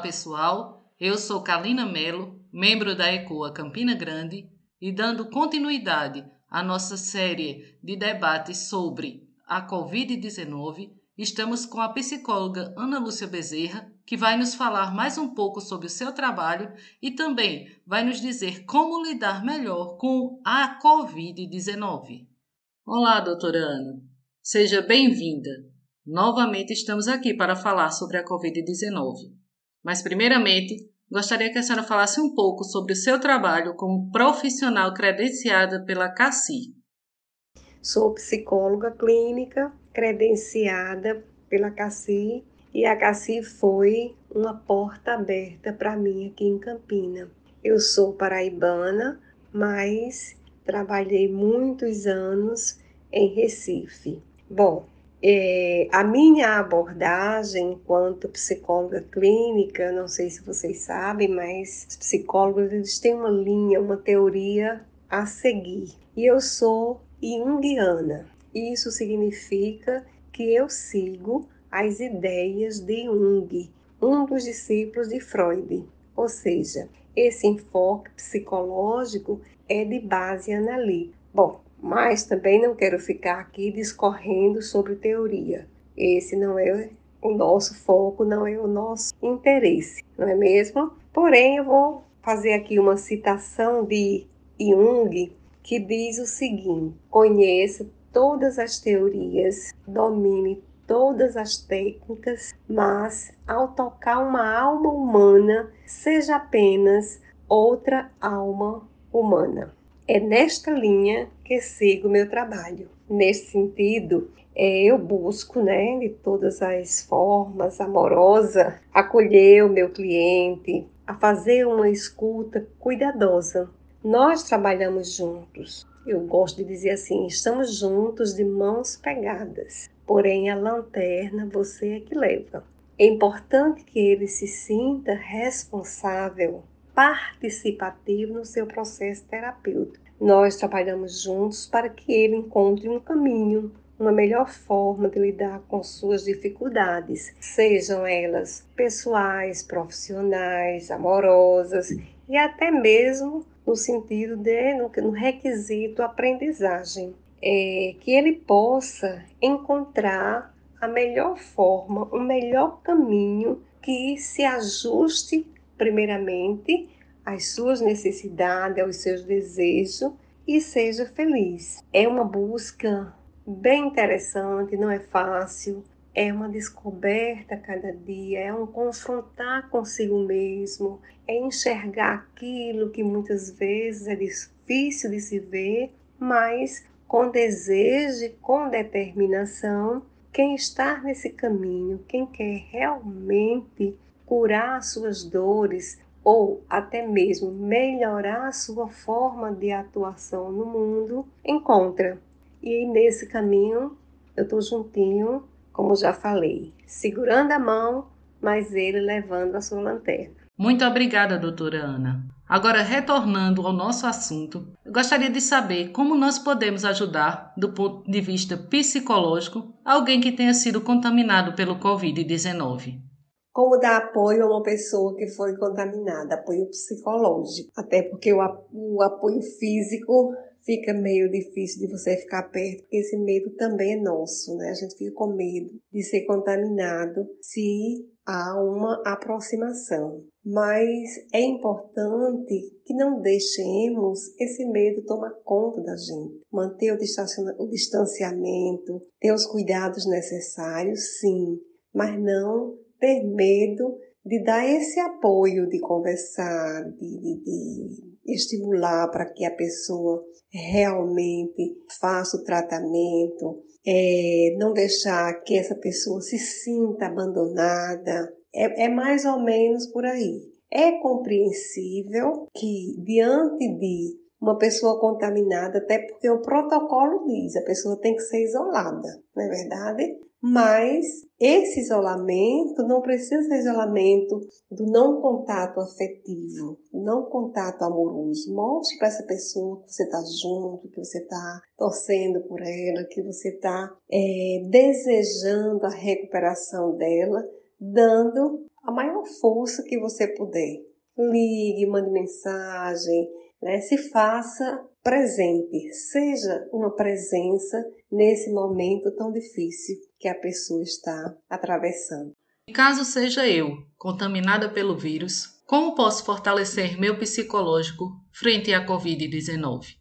pessoal, eu sou Kalina Melo, membro da ECOA Campina Grande, e dando continuidade à nossa série de debates sobre a Covid-19, estamos com a psicóloga Ana Lúcia Bezerra, que vai nos falar mais um pouco sobre o seu trabalho e também vai nos dizer como lidar melhor com a Covid-19. Olá, doutora Ana. Seja bem-vinda. Novamente estamos aqui para falar sobre a Covid-19. Mas, primeiramente, gostaria que a senhora falasse um pouco sobre o seu trabalho como profissional credenciada pela CACI. Sou psicóloga clínica credenciada pela CACI e a CACI foi uma porta aberta para mim aqui em Campina. Eu sou paraibana, mas trabalhei muitos anos em Recife. Bom, é, a minha abordagem enquanto psicóloga clínica, não sei se vocês sabem, mas os psicólogos eles têm uma linha, uma teoria a seguir. E eu sou junguiana. Isso significa que eu sigo as ideias de Jung, um dos discípulos de Freud. Ou seja, esse enfoque psicológico é de base analítica. Bom, mas também não quero ficar aqui discorrendo sobre teoria. Esse não é o nosso foco, não é o nosso interesse, não é mesmo? Porém, eu vou fazer aqui uma citação de Jung que diz o seguinte: conheça todas as teorias, domine todas as técnicas, mas ao tocar uma alma humana, seja apenas outra alma humana. É nesta linha que sigo meu trabalho. Nesse sentido, é, eu busco, né, de todas as formas, amorosa, acolher o meu cliente, a fazer uma escuta cuidadosa. Nós trabalhamos juntos. Eu gosto de dizer assim, estamos juntos de mãos pegadas. Porém, a lanterna você é que leva. É importante que ele se sinta responsável participativo no seu processo terapêutico. Nós trabalhamos juntos para que ele encontre um caminho, uma melhor forma de lidar com suas dificuldades, sejam elas pessoais, profissionais, amorosas e até mesmo no sentido de no, requisito aprendizagem, é, que ele possa encontrar a melhor forma, o melhor caminho que se ajuste primeiramente às suas necessidades, aos seus desejos e seja feliz. É uma busca bem interessante, não é fácil, é uma descoberta cada dia, é um confrontar consigo mesmo, é enxergar aquilo que muitas vezes é difícil de se ver, mas com desejo e com determinação, quem está nesse caminho, quem quer realmente curar suas dores ou até mesmo melhorar sua forma de atuação no mundo, encontra. E nesse caminho eu estou juntinho, como já falei, segurando a mão, mas ele levando a sua lanterna. Muito obrigada, doutora Ana. Agora, retornando ao nosso assunto, eu gostaria de saber como nós podemos ajudar, do ponto de vista psicológico, alguém que tenha sido contaminado pelo Covid-19 como dar apoio a uma pessoa que foi contaminada, apoio psicológico. Até porque o, apoio físico fica meio difícil de você ficar perto, porque esse medo também é nosso, né? A gente fica com medo de ser contaminado se há uma aproximação. Mas é importante que não deixemos esse medo tomar conta da gente. Manter o distanciamento, ter os cuidados necessários, sim, mas não ter medo de dar esse apoio, de conversar, de, de, de estimular para que a pessoa realmente faça o tratamento, é, não deixar que essa pessoa se sinta abandonada. É, é mais ou menos por aí. É compreensível que, diante de uma pessoa contaminada, até porque o protocolo diz, a pessoa tem que ser isolada, não é verdade? Mas esse isolamento não precisa ser isolamento do não contato afetivo, não contato amoroso. Mostre para essa pessoa que você está junto, que você está torcendo por ela, que você está é, desejando a recuperação dela, dando a maior força que você puder. Ligue, mande mensagem, né? se faça presente, seja uma presença nesse momento tão difícil que a pessoa está atravessando. Caso seja eu contaminada pelo vírus, como posso fortalecer meu psicológico frente à Covid-19?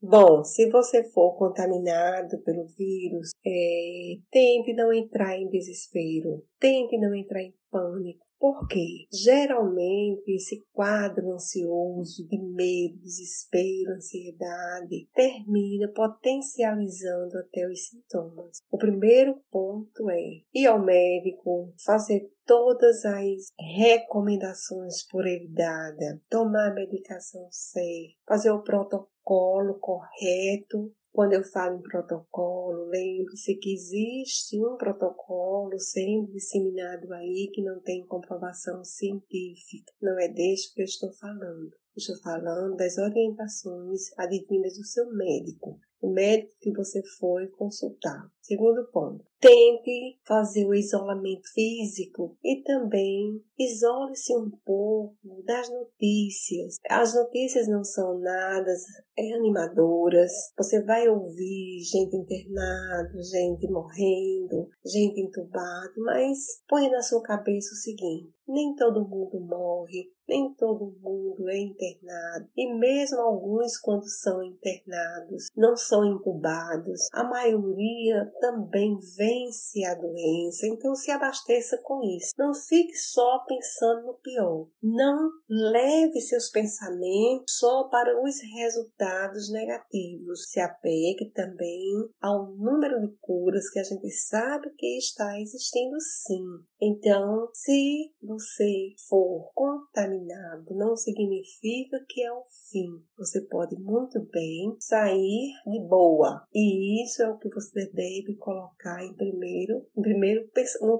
Bom, se você for contaminado pelo vírus, é, tente não entrar em desespero, tente não entrar em pânico. Porque geralmente esse quadro ansioso de medo, desespero, ansiedade termina potencializando até os sintomas. O primeiro ponto é ir ao médico, fazer todas as recomendações por ele dada, tomar a medicação certa, fazer o protocolo correto quando eu falo em protocolo, lembre-se que existe um protocolo sendo disseminado aí que não tem comprovação científica. Não é deste que eu estou falando. Estou falando das orientações advindas do seu médico, o médico que você foi consultar. Segundo ponto, tente fazer o isolamento físico e também isole-se um pouco das notícias. As notícias não são nada é, animadoras. Você vai ouvir gente internada, gente morrendo, gente entubada, mas põe na sua cabeça o seguinte: nem todo mundo morre, nem todo mundo é internado, e mesmo alguns, quando são internados, não são incubados. A maioria também vence a doença, então se abasteça com isso. Não fique só pensando no pior. Não leve seus pensamentos só para os resultados negativos. Se apegue também ao número de curas que a gente sabe que está existindo sim. Então, se você for contaminado, não significa que é o fim. Você pode muito bem sair de boa. E isso é o que você deve colocar em primeiro, em primeiro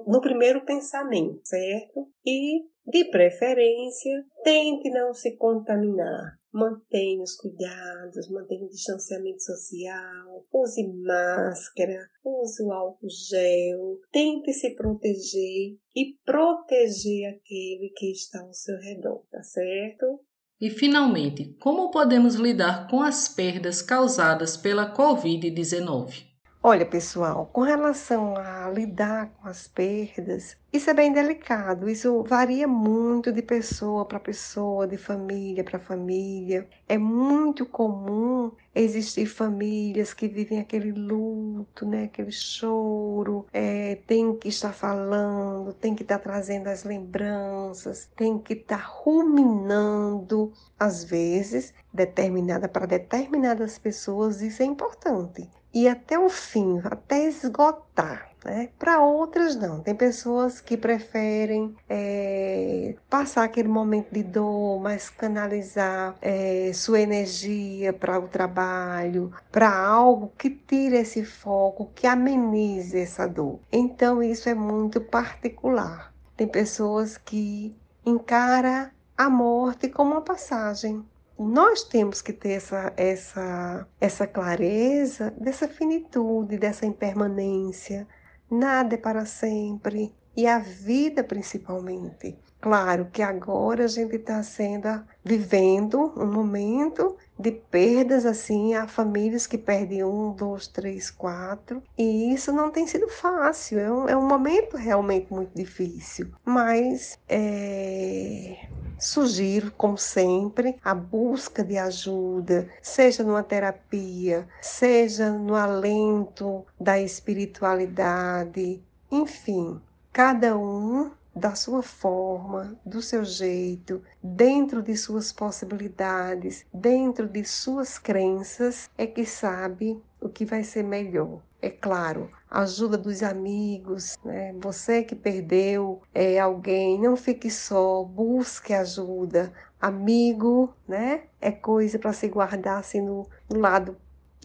no, primeiro pensamento, certo? E de preferência, tente não se contaminar. Mantenha os cuidados, mantenha o distanciamento social, use máscara, use o álcool gel, tente se proteger e proteger aquele que está ao seu redor, tá certo? E finalmente, como podemos lidar com as perdas causadas pela Covid-19? Olha, pessoal, com relação a lidar com as perdas, isso é bem delicado. Isso varia muito de pessoa para pessoa, de família para família. É muito comum existir famílias que vivem aquele luto, né? aquele choro, é, tem que estar falando, tem que estar trazendo as lembranças, tem que estar ruminando. Às vezes, determinada para determinadas pessoas, isso é importante e até o fim, até esgotar. Né? Para outras, não. Tem pessoas que preferem é, passar aquele momento de dor, mas canalizar é, sua energia para o trabalho, para algo que tire esse foco, que amenize essa dor. Então, isso é muito particular. Tem pessoas que encara a morte como uma passagem nós temos que ter essa, essa, essa clareza dessa finitude, dessa impermanência. Nada é para sempre e a vida principalmente. Claro que agora a gente está sendo vivendo um momento de perdas assim, há famílias que perdem um, dois, três, quatro, e isso não tem sido fácil, é um, é um momento realmente muito difícil, mas é, Sugiro, como sempre, a busca de ajuda, seja numa terapia, seja no alento da espiritualidade, enfim, cada um da sua forma, do seu jeito, dentro de suas possibilidades, dentro de suas crenças, é que sabe o que vai ser melhor. É claro, ajuda dos amigos, né? você que perdeu é, alguém, não fique só, busque ajuda. Amigo, né? É coisa para se guardar assim no, no lado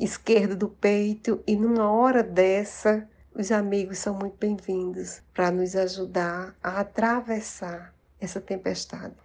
esquerdo do peito e numa hora dessa os amigos são muito bem-vindos para nos ajudar a atravessar essa tempestade.